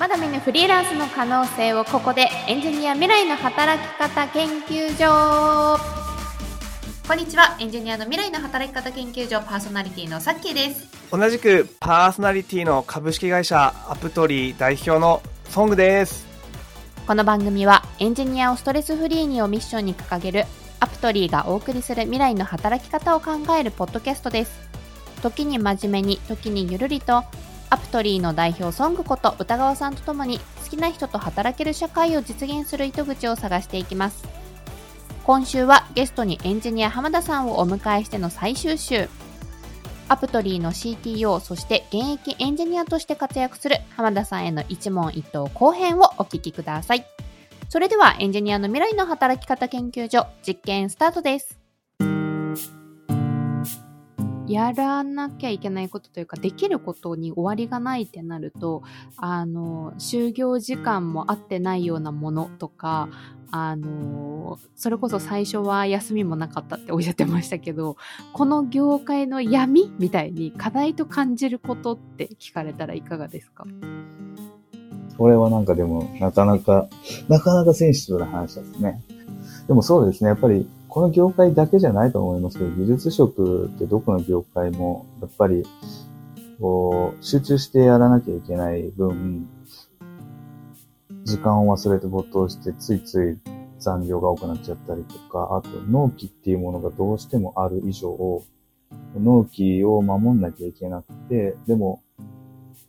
まだ見ぬフリーランスの可能性をここでエンジニア未来の働き方研究所。こんにちは。エンジニアの未来の働き方研究所パーソナリティのさっきーです。同じくパーソナリティの株式会社アプトリー代表のソングです。この番組はエンジニアをストレスフリーにをミッションに掲げるアプトリーがお送りする未来の働き方を考えるポッドキャストです。時に真面目に時にゆるりとアプトリーの代表ソングこと歌川さんとともに好きな人と働ける社会を実現する糸口を探していきます。今週はゲストにエンジニア浜田さんをお迎えしての最終週。アプトリーの CTO、そして現役エンジニアとして活躍する浜田さんへの一問一答後編をお聞きください。それではエンジニアの未来の働き方研究所実験スタートです。やらなきゃいけないことというか、できることに終わりがないってなると、あの、就業時間も合ってないようなものとか、あの、それこそ最初は休みもなかったっておっしゃってましたけど、この業界の闇みたいに課題と感じることって聞かれたらいかがですか？これはなんかでも、なかなか、なかなかセンシティブな話ですね。でもそうですね、やっぱりこの業界だけじゃないと思いますけど、技術職ってどこの業界も、やっぱり、こう、集中してやらなきゃいけない分、時間を忘れて没頭して、ついつい残業が多くなっちゃったりとか、あと納期っていうものがどうしてもある以上、納期を守んなきゃいけなくて、でも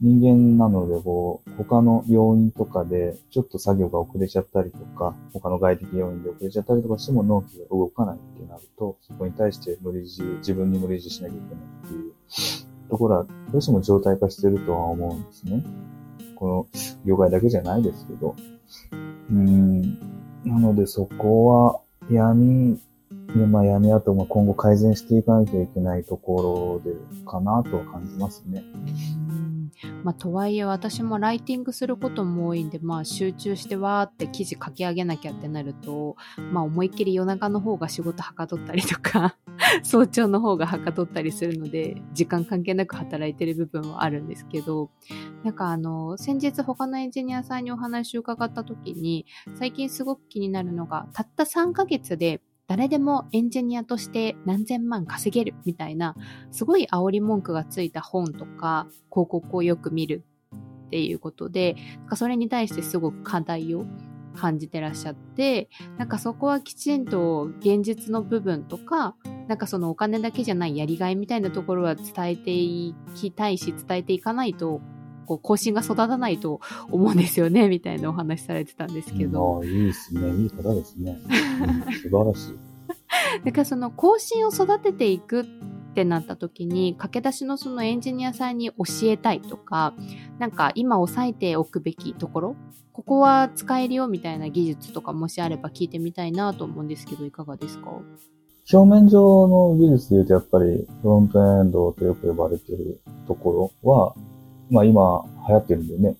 人間なので、こう、他の要因とかで、ちょっと作業が遅れちゃったりとか、他の外的要因で遅れちゃったりとかしても納期が動かないってなると、そこに対して無理強い、自分に無理強いしなきゃいけないっていうところは、どうしても状態化してるとは思うんですね。この業界だけじゃないですけど。うん。なのでそこは闇で、まあ闇あとも今後改善していかなきゃいけないところでかなとは感じますね。まあ、とはいえ私もライティングすることも多いんで、まあ、集中してわーって記事書き上げなきゃってなると、まあ、思いっきり夜中の方が仕事はかどったりとか 早朝の方がはかどったりするので、時間関係なく働いてる部分はあるんですけど、なんかあの、先日他のエンジニアさんにお話を伺った時に、最近すごく気になるのが、たった3ヶ月で誰でもエンジニアとして何千万稼げるみたいな、すごい煽り文句がついた本とか広告をよく見るっていうことで、なんかそれに対してすごく課題を感じてらっしゃって、なんかそこはきちんと現実の部分とか、なんかそのお金だけじゃないやりがいみたいなところは伝えていきたいし、伝えていかないとこう、更新が育たないと思うんですよね、みたいなお話されてたんですけど。いいですね。いい方ですね。うん、素晴らしい。だからその更新を育てていくってなった時に、駆け出しのそのエンジニアさんに教えたいとか、なんか今押さえておくべきところ、ここは使えるよみたいな技術とかもしあれば聞いてみたいなと思うんですけど、いかがですか？表面上の技術で言うとやっぱりフロントエンドとよく呼ばれてるところは、まあ今流行ってるんでね、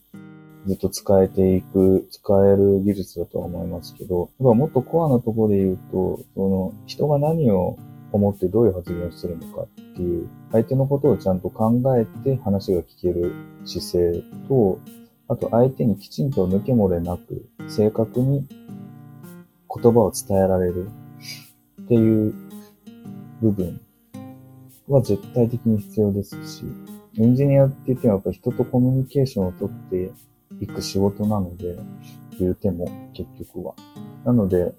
ずっと使えていく、使える技術だとは思いますけど、やっぱもっとコアなところで言うと、その人が何を思ってどういう発言をするのかっていう、相手のことをちゃんと考えて話が聞ける姿勢と、あと相手にきちんと抜け漏れなく、正確に言葉を伝えられるっていう部分は絶対的に必要ですし、エンジニアって言ってもやっぱ人とコミュニケーションをとっていく仕事なので、言うても結局は。なので、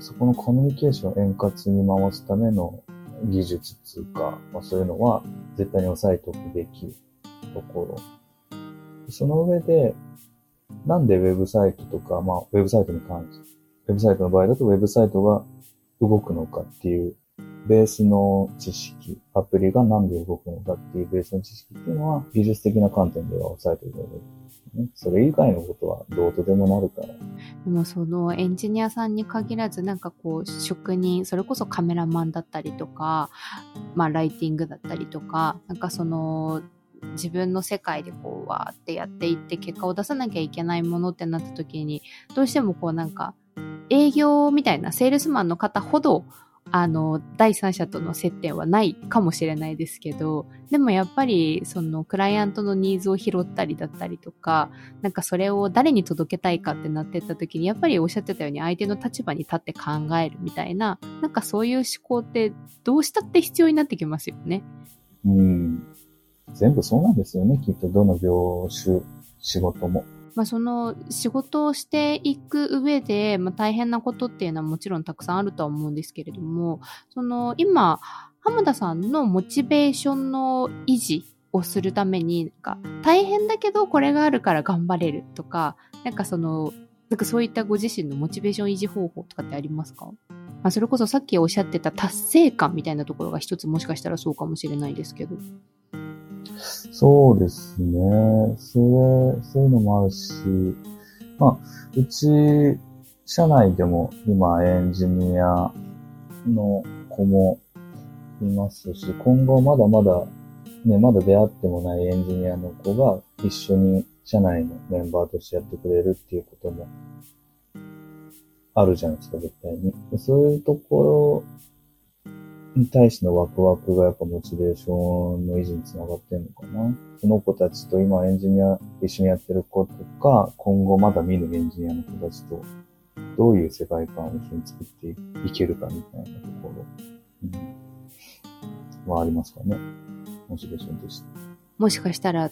そこのコミュニケーションを円滑に回すための技術つうか、まあ、そういうのは絶対に押さえておくべきところ。その上で、なんでウェブサイトとか、まあ、ウェブサイトに関して、ウェブサイトの場合だとウェブサイトが動くのかっていうベースの知識、アプリが何で動くのかっていうベースの知識っていうのは、技術的な観点では抑えておいた方がいい。ね、それ以外のことはどうとでもなるから。でもそのエンジニアさんに限らずなんかこう職人、それこそカメラマンだったりとか、まあライティングだったりとか、なんかその自分の世界でこうわーってやっていって結果を出さなきゃいけないものってなった時に、どうしてもこうなんか営業みたいなセールスマンの方ほどあの、第三者との接点はないかもしれないですけど、でもやっぱり、その、クライアントのニーズを拾ったりだったりとか、なんかそれを誰に届けたいかってなってった時に、やっぱりおっしゃってたように相手の立場に立って考えるみたいな、なんかそういう思考ってどうしたって必要になってきますよね。うん。全部そうなんですよね、きっとどの業種、仕事も。まあ、その仕事をしていく上で、まあ、大変なことっていうのはもちろんたくさんあるとは思うんですけれども、その今、浜田さんのモチベーションの維持をするために、なんか大変だけどこれがあるから頑張れるとか、なんかその、なんかそういったご自身のモチベーション維持方法とかってありますか？まあ、それこそさっきおっしゃってた達成感みたいなところが一つもしかしたらそうかもしれないですけど。そうですね。それ、そういうのもあるし、まあ、うち、社内でも今エンジニアの子もいますし、今後まだまだ、ね、まだ出会ってもないエンジニアの子が一緒に社内のメンバーとしてやってくれるっていうこともあるじゃないですか、絶対に。そういうところに対してのワクワクがやっぱモチベーションの維持につながってんのかな。その子たちと今エンジニア一緒にやってる子とか、今後まだ見ぬエンジニアの子たちと、どういう世界観を一緒に作っていけるかみたいなところ、うん、はありますかね。モチベーションとして。もしかしたら、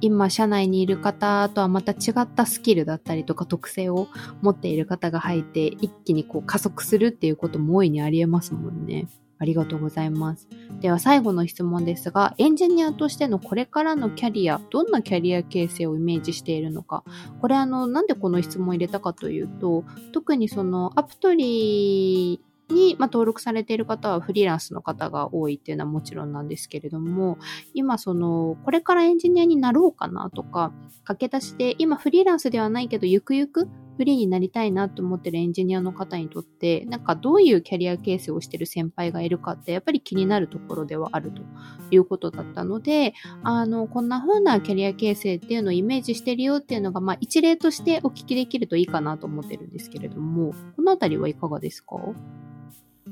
今社内にいる方とはまた違ったスキルだったりとか特性を持っている方が入って一気にこう加速するっていうことも大いにありえますもんね。ありがとうございます。では最後の質問ですが、エンジニアとしてのこれからのキャリア、どんなキャリア形成をイメージしているのか。これあの、なんでこの質問を入れたかというと、特にそのアプトリーに、まあ、登録されている方はフリーランスの方が多いっていうのはもちろんなんですけれども、今その、これからエンジニアになろうかなとか、駆け出して、今フリーランスではないけど、ゆくゆくフリーになりたいなと思ってるエンジニアの方にとって、なんかどういうキャリア形成をしてる先輩がいるかって、やっぱり気になるところではあるということだったので、あの、こんな風なキャリア形成っていうのをイメージしてるよっていうのが、まあ一例としてお聞きできるといいかなと思ってるんですけれども、このあたりはいかがですか？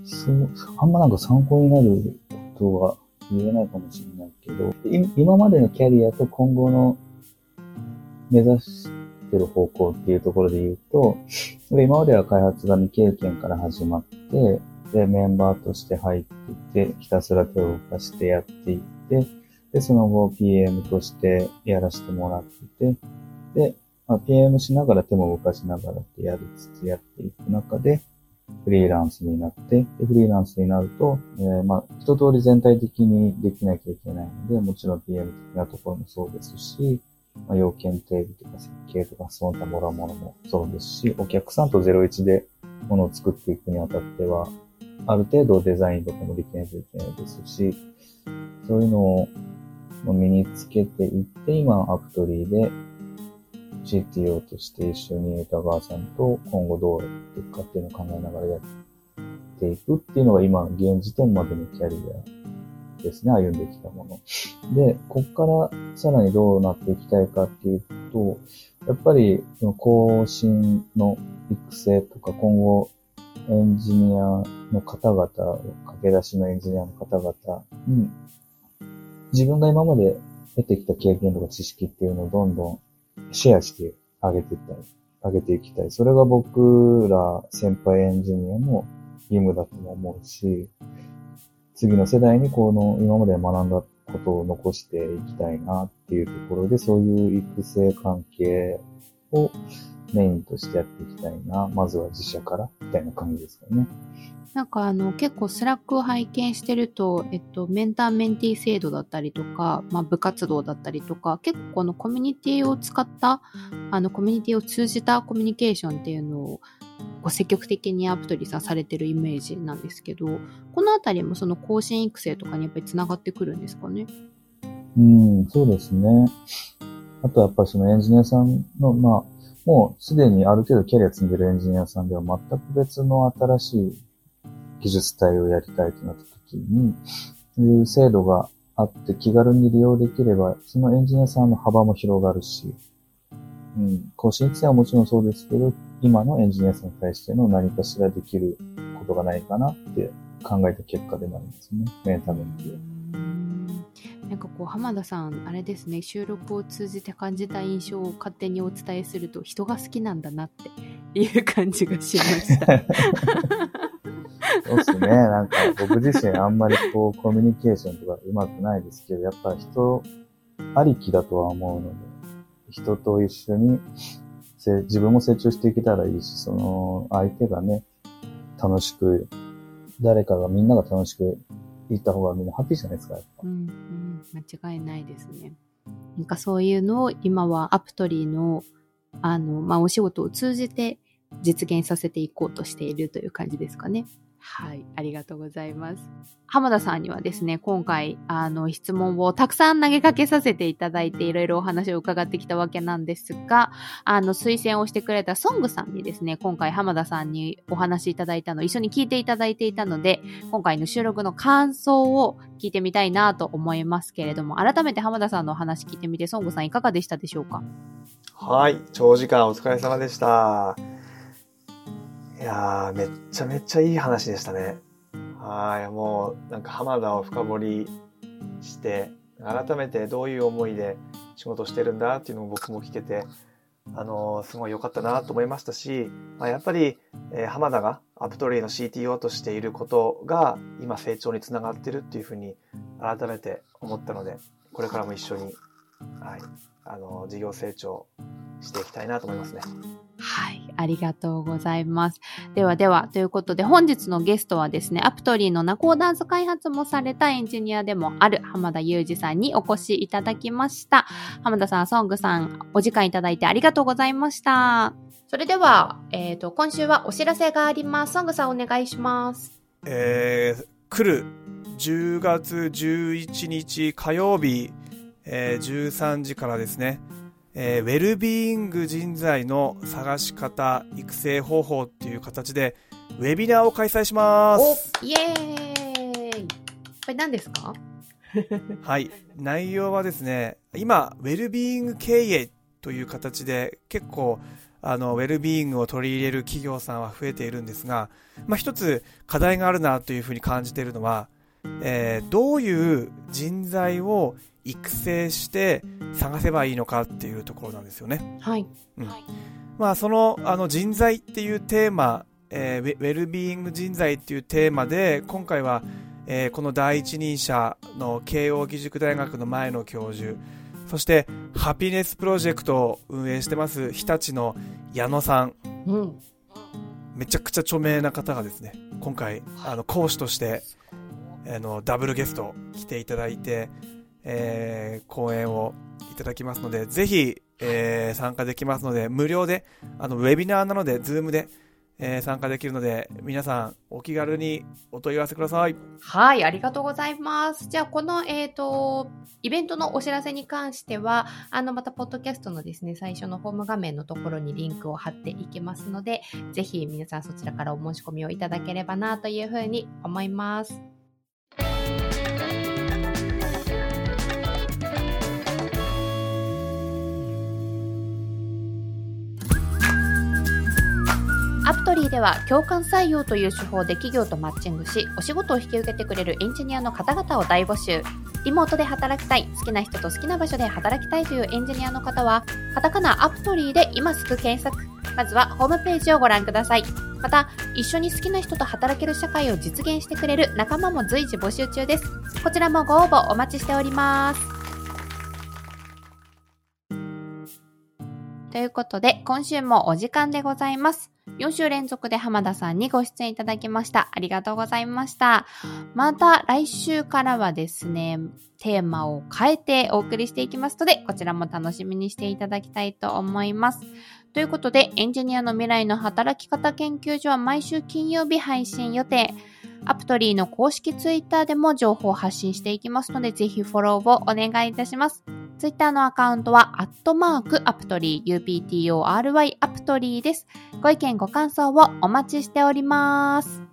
そう、あんまなんか参考になることは言えないかもしれないけど、今までのキャリアと今後の目指してる方向っていうところで言うと、今までは開発が未経験から始まって、で、メンバーとして入ってて、ひたすら手を動かしてやっていって、で、その後 PM としてやらせてもらってて、で、まあ、PM しながら手も動かしながらってやりつつやっていく中で、フリーランスになって、でフリーランスになると、えー、まあ、一通り全体的にできなきゃいけないので、もちろん PM 的なところもそうですし、まあ、要件定義とか設計とかその他もらうものもそうですし、お客さんと01でものを作っていくにあたっては、ある程度デザインとかもできないといけないですし、そういうのを身につけていって、今アプトリーで CTO として一緒に歌川さんと今後どうやっていくかっていうのを考えながらやっていくっていうのが今、現時点までのキャリアですね、歩んできたもの。で、こっからさらにどうなっていきたいかっていうと、やっぱり、更新の育成とか、今後、エンジニアの方々、駆け出しのエンジニアの方々に、自分が今まで得てきた経験とか知識っていうのをどんどんシェアしてあげていきたり。あげていきたい。それが僕ら先輩エンジニアの義務だとも思うし、次の世代にこの今まで学んだことを残していきたいなっていうところで、そういう育成関係をメインとしてやっていきたいな。まずは自社から、みたいな感じですかね。なんかあの結構 Slack を拝見してると、えっと、メンターメンティー制度だったりとか、まあ、部活動だったりとか、結構このコミュニティを使った、あのコミュニティを通じたコミュニケーションっていうのをこう積極的にアプトリさんされてるイメージなんですけど、このあたりもその更新育成とかにやっぱりつながってくるんですかね？うん、そうですね。あとやっぱりそのエンジニアさんの、まあ、もうすでにある程度キャリア積んでるエンジニアさんでは全く別の新しい技術体をやりたいとなった時に、いう制度があって気軽に利用できれば、そのエンジニアさんの幅も広がるし、うん、更新育成はもちろんそうですけど、今のエンジニアさんに対しての何かしらできることがないかなって考えた結果でもあるんですね。メンタメントなんかこう浜田さんあれですね収録を通じて感じた印象を勝手にお伝えすると人が好きなんだなっていう感じがしましたそうですね。なんか僕自身あんまりこうコミュニケーションとかうまくないですけど、やっぱ人ありきだとは思うので、人と一緒に自分も成長していけたらいいし、その相手がね、楽しく、誰かがみんなが楽しくいった方がみんなハッピーじゃないですか。うん、うん、間違いないですね。なんかそういうのを今はアプトリーの、あの、まあ、お仕事を通じて実現させていこうとしているという感じですかね。はい、ありがとうございます。浜田さんにはですね、今回、あの、質問をたくさん投げかけさせていただいて、いろいろお話を伺ってきたわけなんですが、あの、推薦をしてくれたソングさんにですね、今回浜田さんにお話いただいたの、一緒に聞いていただいていたので、今回の収録の感想を聞いてみたいなと思いますけれども、改めて浜田さんのお話聞いてみて、ソングさんいかがでしたでしょうか？はい、長時間お疲れ様でした。いや、めっちゃめっちゃいい話でしたね。はい、もうなんか浜田を深掘りして、改めてどういう思いで仕事してるんだっていうのを僕も聞けて、あのー、すごい良かったなと思いましたし、まあ、やっぱり、えー、浜田がアプトリーの CTO としていることが今成長につながってるっていうふうに改めて思ったので、これからも一緒に、はい、あのー、事業成長していきたいなと思いますね。はい。ありがとうございます。ではでは、ということで本日のゲストはですね、アプトリーのナコーダンス開発もされたエンジニアでもある浜田裕二さんにお越しいただきました。浜田さん、ソングさん、お時間いただいてありがとうございました。それでは、えっ、ー、と、今週はお知らせがあります。ソングさんお願いします。えー、来る10月11日火曜日、えー、13時からですね、えー、ウェルビーイング人材の探し方、育成方法っていう形で、ウェビナーを開催します。イエーイこれ何ですか？はい。内容はですね、今、ウェルビーイング経営という形で、結構、あの、ウェルビーイングを取り入れる企業さんは増えているんですが、まあ、一つ課題があるなというふうに感じているのは、えー、どういう人材を育成して探せばいいのかっていうところなんですよね。はい。うん。まあ、その、あの、人材っていうテーマ、えー、ウェルビーイング人材っていうテーマで、今回は、えー、この第一人者の慶応義塾大学の前の教授、そして、ハピネスプロジェクトを運営してます、日立の矢野さん。うん。めちゃくちゃ著名な方がですね、今回、あの、講師として、あの、ダブルゲスト来ていただいて、えー、講演をいただきますので、ぜひ、えー、参加できますので、無料で、あの、ウェビナーなので、 Zoom で、えー、参加できるので、皆さん、お気軽にお問い合わせください。はい、ありがとうございます。じゃあ、この、えっ、ー、と、イベントのお知らせに関しては、あの、また、ポッドキャストのですね、最初のホーム画面のところにリンクを貼っていきますので、ぜひ皆さんそちらからお申し込みをいただければな、というふうに思います。トリーでは共感採用という手法で企業とマッチングし、お仕事を引き受けてくれるエンジニアの方々を大募集。リモートで働きたい、好きな人と好きな場所で働きたいというエンジニアの方は、カタカナアプトリーで今すぐ検索。まずはホームページをご覧ください。また、一緒に好きな人と働ける社会を実現してくれる仲間も随時募集中です。こちらもご応募お待ちしております。ということで、今週もお時間でございます。4週連続で浜田さんにご出演いただきました。ありがとうございました。また来週からはですね、テーマを変えてお送りしていきますので、こちらも楽しみにしていただきたいと思います。ということで、エンジニアの未来の働き方研究所は毎週金曜日配信予定。アプトリーの公式ツイッターでも情報を発信していきますので、ぜひフォローをお願いいたします。ツイッターのアカウントは、アットマークアプトリー、UPTORY アプトリーです。ご意見ご感想をお待ちしております。